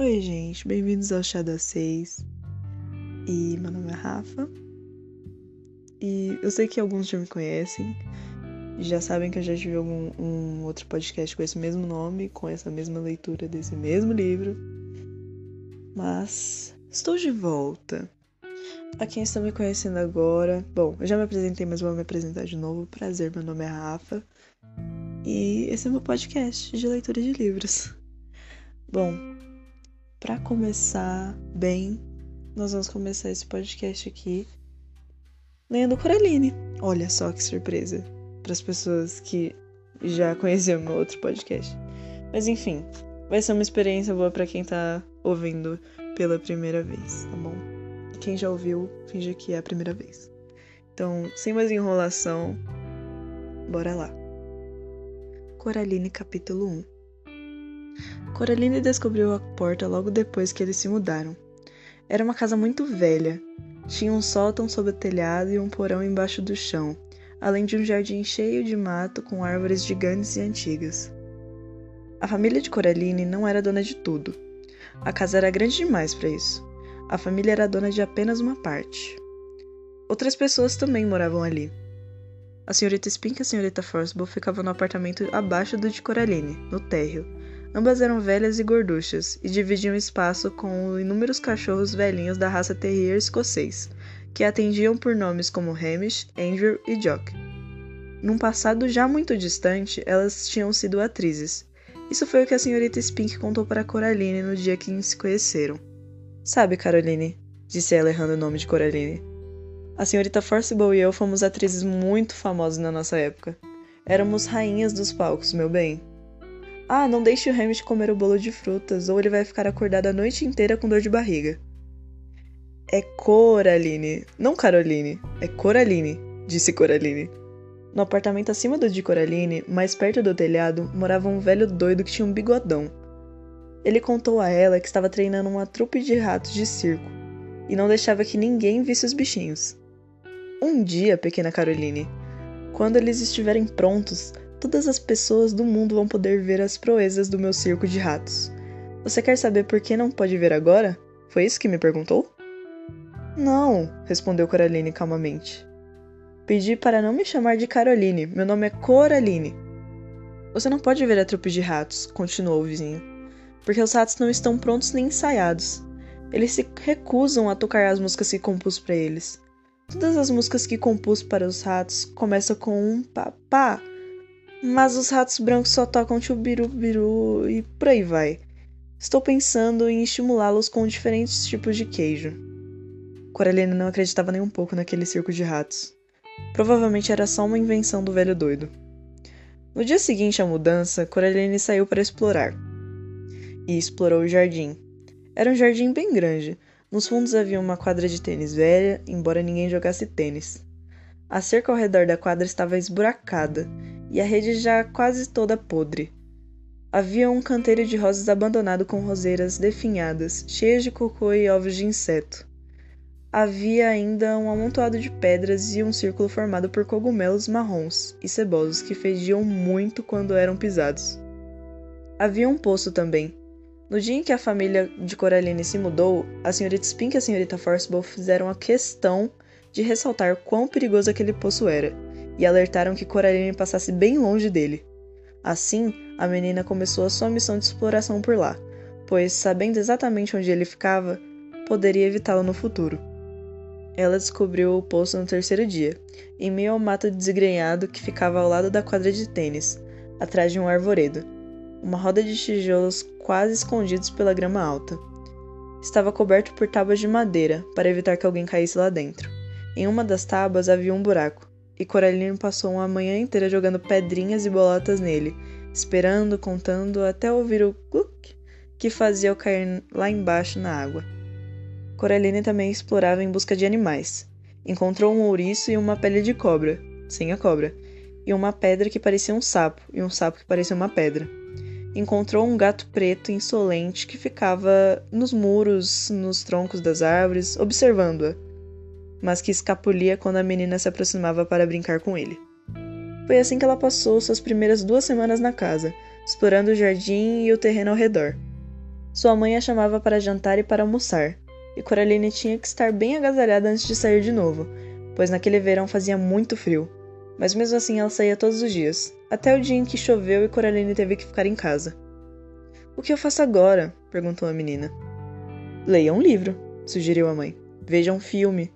Oi, gente, bem-vindos ao Chá das 6. E meu nome é Rafa. E eu sei que alguns já me conhecem, já sabem que eu já tive algum um outro podcast com esse mesmo nome, com essa mesma leitura desse mesmo livro. Mas estou de volta. A quem está me conhecendo agora, bom, eu já me apresentei, mas vou me apresentar de novo. Prazer, meu nome é Rafa. E esse é meu podcast de leitura de livros. Bom, para começar bem, nós vamos começar esse podcast aqui lendo Coraline. Olha só que surpresa para as pessoas que já conheciam meu outro podcast. Mas enfim, vai ser uma experiência boa para quem tá ouvindo pela primeira vez, tá bom? E quem já ouviu, finge que é a primeira vez. Então, sem mais enrolação, bora lá. Coraline capítulo 1 Coraline descobriu a porta logo depois que eles se mudaram. Era uma casa muito velha. Tinha um sótão sob o telhado e um porão embaixo do chão, além de um jardim cheio de mato com árvores gigantes e antigas. A família de Coraline não era dona de tudo. A casa era grande demais para isso. A família era dona de apenas uma parte. Outras pessoas também moravam ali. A senhorita Spink e a senhorita Forcible ficavam no apartamento abaixo do de Coraline, no térreo, Ambas eram velhas e gorduchas, e dividiam espaço com inúmeros cachorros velhinhos da raça terrier escocês, que atendiam por nomes como Hamish, Andrew e Jock. Num passado já muito distante, elas tinham sido atrizes. Isso foi o que a senhorita Spink contou para Coraline no dia que se conheceram. Sabe, Caroline, disse ela errando o nome de Coraline. A senhorita Forcible e eu fomos atrizes muito famosas na nossa época. Éramos rainhas dos palcos, meu bem. Ah, não deixe o Hamish comer o bolo de frutas, ou ele vai ficar acordado a noite inteira com dor de barriga. É Coraline, não Caroline, é Coraline, disse Coraline. No apartamento acima do de Coraline, mais perto do telhado, morava um velho doido que tinha um bigodão. Ele contou a ela que estava treinando uma trupe de ratos de circo e não deixava que ninguém visse os bichinhos. Um dia, pequena Caroline, quando eles estiverem prontos, todas as pessoas do mundo vão poder ver as proezas do meu circo de ratos. Você quer saber por que não pode ver agora? Foi isso que me perguntou? Não, respondeu Coraline calmamente. Pedi para não me chamar de Caroline, meu nome é Coraline. Você não pode ver a trupe de ratos, continuou o vizinho, porque os ratos não estão prontos nem ensaiados. Eles se recusam a tocar as músicas que compus para eles. Todas as músicas que compus para os ratos começam com um papá, mas os ratos brancos só tocam chubiru-biru e por aí vai. Estou pensando em estimulá-los com diferentes tipos de queijo. Coraline não acreditava nem um pouco naquele circo de ratos. Provavelmente era só uma invenção do velho doido. No dia seguinte à mudança, Coraline saiu para explorar. E explorou o jardim. Era um jardim bem grande. Nos fundos havia uma quadra de tênis velha, embora ninguém jogasse tênis. A cerca ao redor da quadra estava esburacada e a rede já quase toda podre. Havia um canteiro de rosas abandonado com roseiras definhadas, cheias de cocô e ovos de inseto. Havia ainda um amontoado de pedras e um círculo formado por cogumelos marrons e cebosos que fediam muito quando eram pisados. Havia um poço também. No dia em que a família de Coraline se mudou, a senhorita Spink e a senhorita Forcible fizeram a questão de ressaltar quão perigoso aquele poço era e alertaram que Coraline passasse bem longe dele. Assim, a menina começou a sua missão de exploração por lá, pois, sabendo exatamente onde ele ficava, poderia evitá-lo no futuro. Ela descobriu o poço no terceiro dia, em meio ao mato desgrenhado que ficava ao lado da quadra de tênis, atrás de um arvoredo, uma roda de tijolos quase escondidos pela grama alta. Estava coberto por tábuas de madeira para evitar que alguém caísse lá dentro. Em uma das tábuas havia um buraco, e Coraline passou uma manhã inteira jogando pedrinhas e bolotas nele, esperando, contando, até ouvir o cluck que fazia-o cair lá embaixo na água. Coraline também explorava em busca de animais. Encontrou um ouriço e uma pele de cobra, sem a cobra, e uma pedra que parecia um sapo, e um sapo que parecia uma pedra. Encontrou um gato preto insolente que ficava nos muros, nos troncos das árvores, observando-a mas que escapulia quando a menina se aproximava para brincar com ele. Foi assim que ela passou suas primeiras duas semanas na casa, explorando o jardim e o terreno ao redor. Sua mãe a chamava para jantar e para almoçar, e Coraline tinha que estar bem agasalhada antes de sair de novo, pois naquele verão fazia muito frio. Mas mesmo assim ela saía todos os dias, até o dia em que choveu e Coraline teve que ficar em casa. O que eu faço agora? perguntou a menina. Leia um livro, sugeriu a mãe. Veja um filme.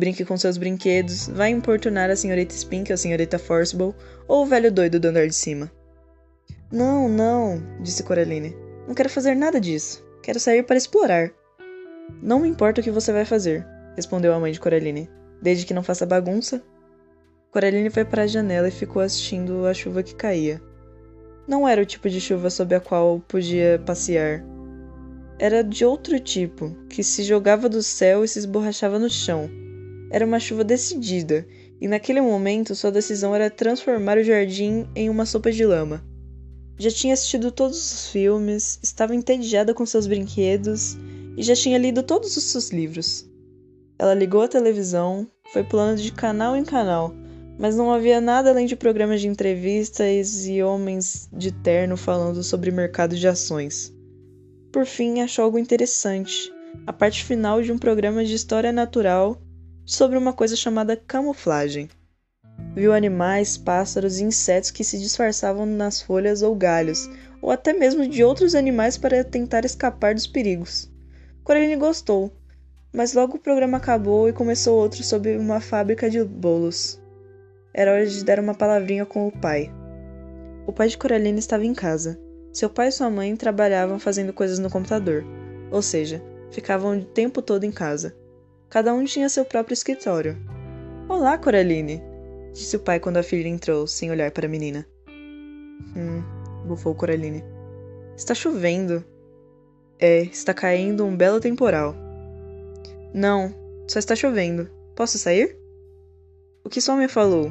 Brinque com seus brinquedos, vá importunar a senhorita Spink a senhorita Forcible ou o velho doido do andar de cima. Não, não, disse Coraline. Não quero fazer nada disso. Quero sair para explorar. Não me importa o que você vai fazer, respondeu a mãe de Coraline, desde que não faça bagunça. Coraline foi para a janela e ficou assistindo a chuva que caía. Não era o tipo de chuva sob a qual podia passear. Era de outro tipo, que se jogava do céu e se esborrachava no chão. Era uma chuva decidida, e naquele momento sua decisão era transformar o jardim em uma sopa de lama. Já tinha assistido todos os filmes, estava entediada com seus brinquedos e já tinha lido todos os seus livros. Ela ligou a televisão, foi pulando de canal em canal, mas não havia nada além de programas de entrevistas e homens de terno falando sobre mercado de ações. Por fim, achou algo interessante: a parte final de um programa de história natural sobre uma coisa chamada camuflagem. Viu animais, pássaros e insetos que se disfarçavam nas folhas ou galhos, ou até mesmo de outros animais para tentar escapar dos perigos. Coraline gostou, mas logo o programa acabou e começou outro sobre uma fábrica de bolos. Era hora de dar uma palavrinha com o pai. O pai de Coraline estava em casa. Seu pai e sua mãe trabalhavam fazendo coisas no computador, ou seja, ficavam o tempo todo em casa. Cada um tinha seu próprio escritório. Olá, Coraline! disse o pai quando a filha entrou, sem olhar para a menina. Hum, bufou Coraline. Está chovendo. É, está caindo um belo temporal. Não, só está chovendo. Posso sair? O que sua mãe falou?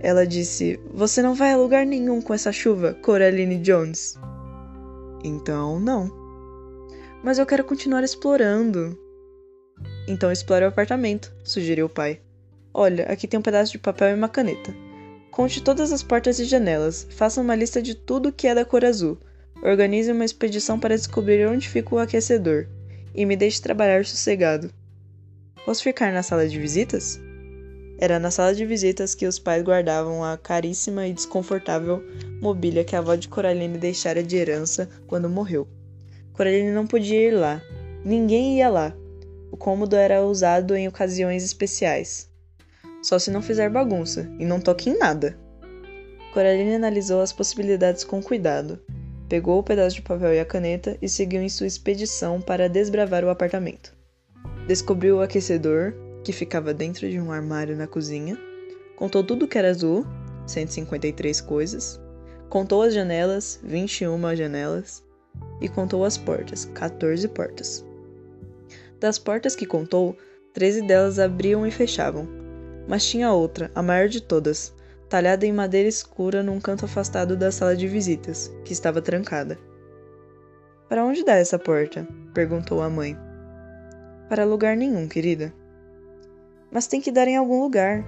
Ela disse: Você não vai a lugar nenhum com essa chuva, Coraline Jones. Então, não. Mas eu quero continuar explorando. Então explore o apartamento, sugeriu o pai. Olha, aqui tem um pedaço de papel e uma caneta. Conte todas as portas e janelas, faça uma lista de tudo que é da cor azul, organize uma expedição para descobrir onde fica o aquecedor e me deixe trabalhar sossegado. Posso ficar na sala de visitas? Era na sala de visitas que os pais guardavam a caríssima e desconfortável mobília que a avó de Coraline deixara de herança quando morreu. Coraline não podia ir lá. Ninguém ia lá. O cômodo era usado em ocasiões especiais. Só se não fizer bagunça e não toque em nada. Coraline analisou as possibilidades com cuidado. Pegou o pedaço de papel e a caneta e seguiu em sua expedição para desbravar o apartamento. Descobriu o aquecedor, que ficava dentro de um armário na cozinha. Contou tudo que era azul, 153 coisas. Contou as janelas, 21 janelas. E contou as portas, 14 portas. Das portas que contou, 13 delas abriam e fechavam, mas tinha outra, a maior de todas, talhada em madeira escura num canto afastado da sala de visitas, que estava trancada. Para onde dá essa porta? perguntou a mãe. Para lugar nenhum, querida. Mas tem que dar em algum lugar.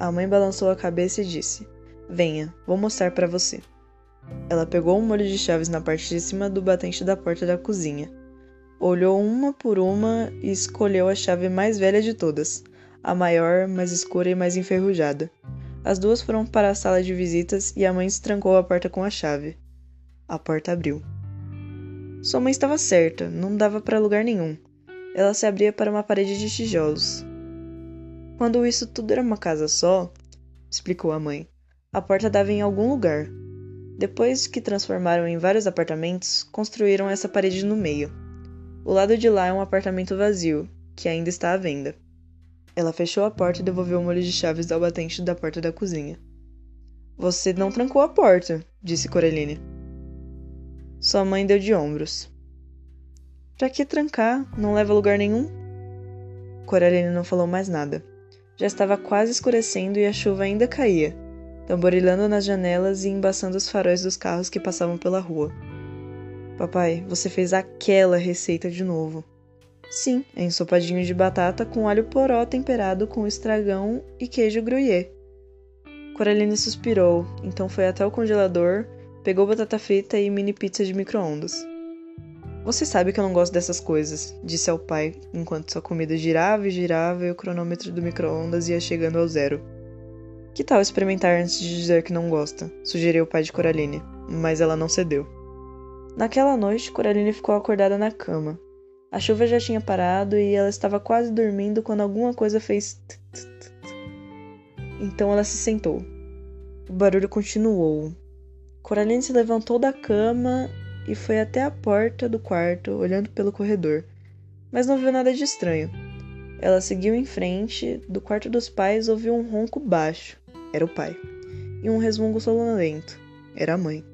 A mãe balançou a cabeça e disse: Venha, vou mostrar para você. Ela pegou um molho de chaves na parte de cima do batente da porta da cozinha. Olhou uma por uma e escolheu a chave mais velha de todas, a maior, mais escura e mais enferrujada. As duas foram para a sala de visitas e a mãe trancou a porta com a chave. A porta abriu. Sua mãe estava certa, não dava para lugar nenhum. Ela se abria para uma parede de tijolos. Quando isso tudo era uma casa só, explicou a mãe, a porta dava em algum lugar. Depois que transformaram em vários apartamentos, construíram essa parede no meio. O lado de lá é um apartamento vazio, que ainda está à venda. Ela fechou a porta e devolveu o molho de chaves ao batente da porta da cozinha. Você não trancou a porta, disse Coraline. Sua mãe deu de ombros. Pra que trancar? Não leva a lugar nenhum? Coraline não falou mais nada. Já estava quase escurecendo e a chuva ainda caía, tamborilando nas janelas e embaçando os faróis dos carros que passavam pela rua. Papai, você fez aquela receita de novo. Sim, é ensopadinho de batata com alho poró temperado com estragão e queijo gruyère. Coraline suspirou, então foi até o congelador, pegou batata frita e mini pizza de micro-ondas. Você sabe que eu não gosto dessas coisas, disse ao pai, enquanto sua comida girava e girava e o cronômetro do micro-ondas ia chegando ao zero. Que tal experimentar antes de dizer que não gosta? sugeriu o pai de Coraline, mas ela não cedeu. Naquela noite, Coraline ficou acordada na cama. A chuva já tinha parado e ela estava quase dormindo quando alguma coisa fez. Então ela se sentou. O barulho continuou. Coraline se levantou da cama e foi até a porta do quarto, olhando pelo corredor, mas não viu nada de estranho. Ela seguiu em frente, do quarto dos pais ouviu um ronco baixo, era o pai, e um resmungo sonolento, era a mãe.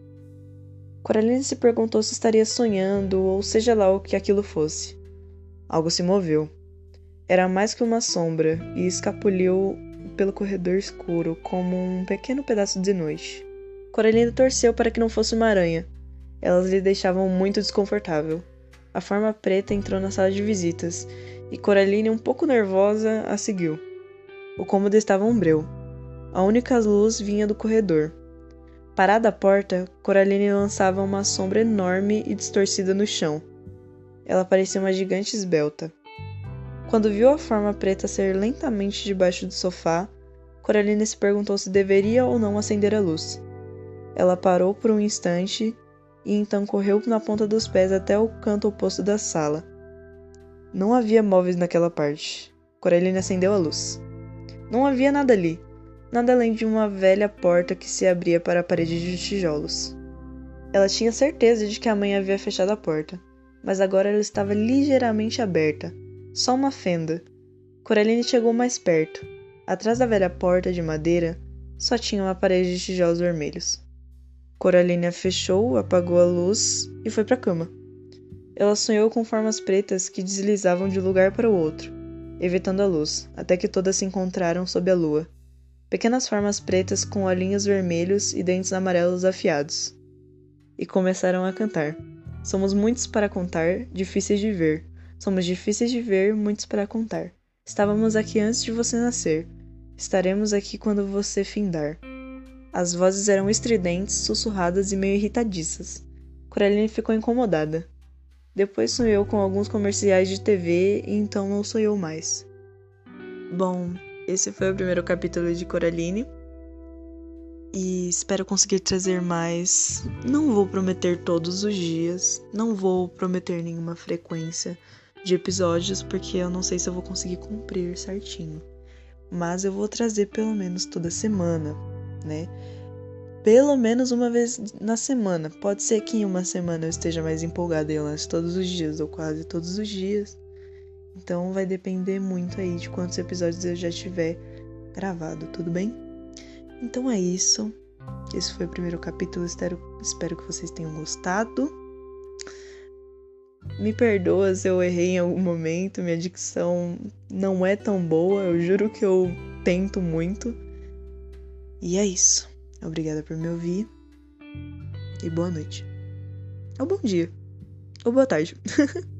Coraline se perguntou se estaria sonhando ou seja lá o que aquilo fosse. Algo se moveu. Era mais que uma sombra e escapuliu pelo corredor escuro como um pequeno pedaço de noite. Coraline torceu para que não fosse uma aranha, elas lhe deixavam muito desconfortável. A forma preta entrou na sala de visitas e Coraline, um pouco nervosa, a seguiu. O cômodo estava umbreu. A única luz vinha do corredor. Parada à porta, Coraline lançava uma sombra enorme e distorcida no chão. Ela parecia uma gigante esbelta. Quando viu a forma preta sair lentamente debaixo do sofá, Coraline se perguntou se deveria ou não acender a luz. Ela parou por um instante e então correu na ponta dos pés até o canto oposto da sala. Não havia móveis naquela parte. Coraline acendeu a luz. Não havia nada ali, nada além de uma velha porta que se abria para a parede de tijolos. Ela tinha certeza de que a mãe havia fechado a porta, mas agora ela estava ligeiramente aberta, só uma fenda. Coraline chegou mais perto. Atrás da velha porta de madeira, só tinha uma parede de tijolos vermelhos. Coraline fechou, apagou a luz e foi para a cama. Ela sonhou com formas pretas que deslizavam de um lugar para o outro, evitando a luz, até que todas se encontraram sob a lua. Pequenas formas pretas com olhinhos vermelhos e dentes amarelos afiados. E começaram a cantar. Somos muitos para contar, difíceis de ver. Somos difíceis de ver, muitos para contar. Estávamos aqui antes de você nascer. Estaremos aqui quando você findar. As vozes eram estridentes, sussurradas e meio irritadiças. Coraline ficou incomodada. Depois sonhou com alguns comerciais de TV e então não sonhou mais. Bom, esse foi o primeiro capítulo de Coraline. E espero conseguir trazer mais. Não vou prometer todos os dias, não vou prometer nenhuma frequência de episódios, porque eu não sei se eu vou conseguir cumprir certinho. Mas eu vou trazer pelo menos toda semana, né? Pelo menos uma vez na semana. Pode ser que em uma semana eu esteja mais empolgada e eu lance todos os dias, ou quase todos os dias. Então vai depender muito aí de quantos episódios eu já tiver gravado, tudo bem? Então é isso. Esse foi o primeiro capítulo. Espero, espero que vocês tenham gostado. Me perdoa se eu errei em algum momento, minha dicção não é tão boa, eu juro que eu tento muito. E é isso. Obrigada por me ouvir. E boa noite. Ou bom dia. Ou boa tarde.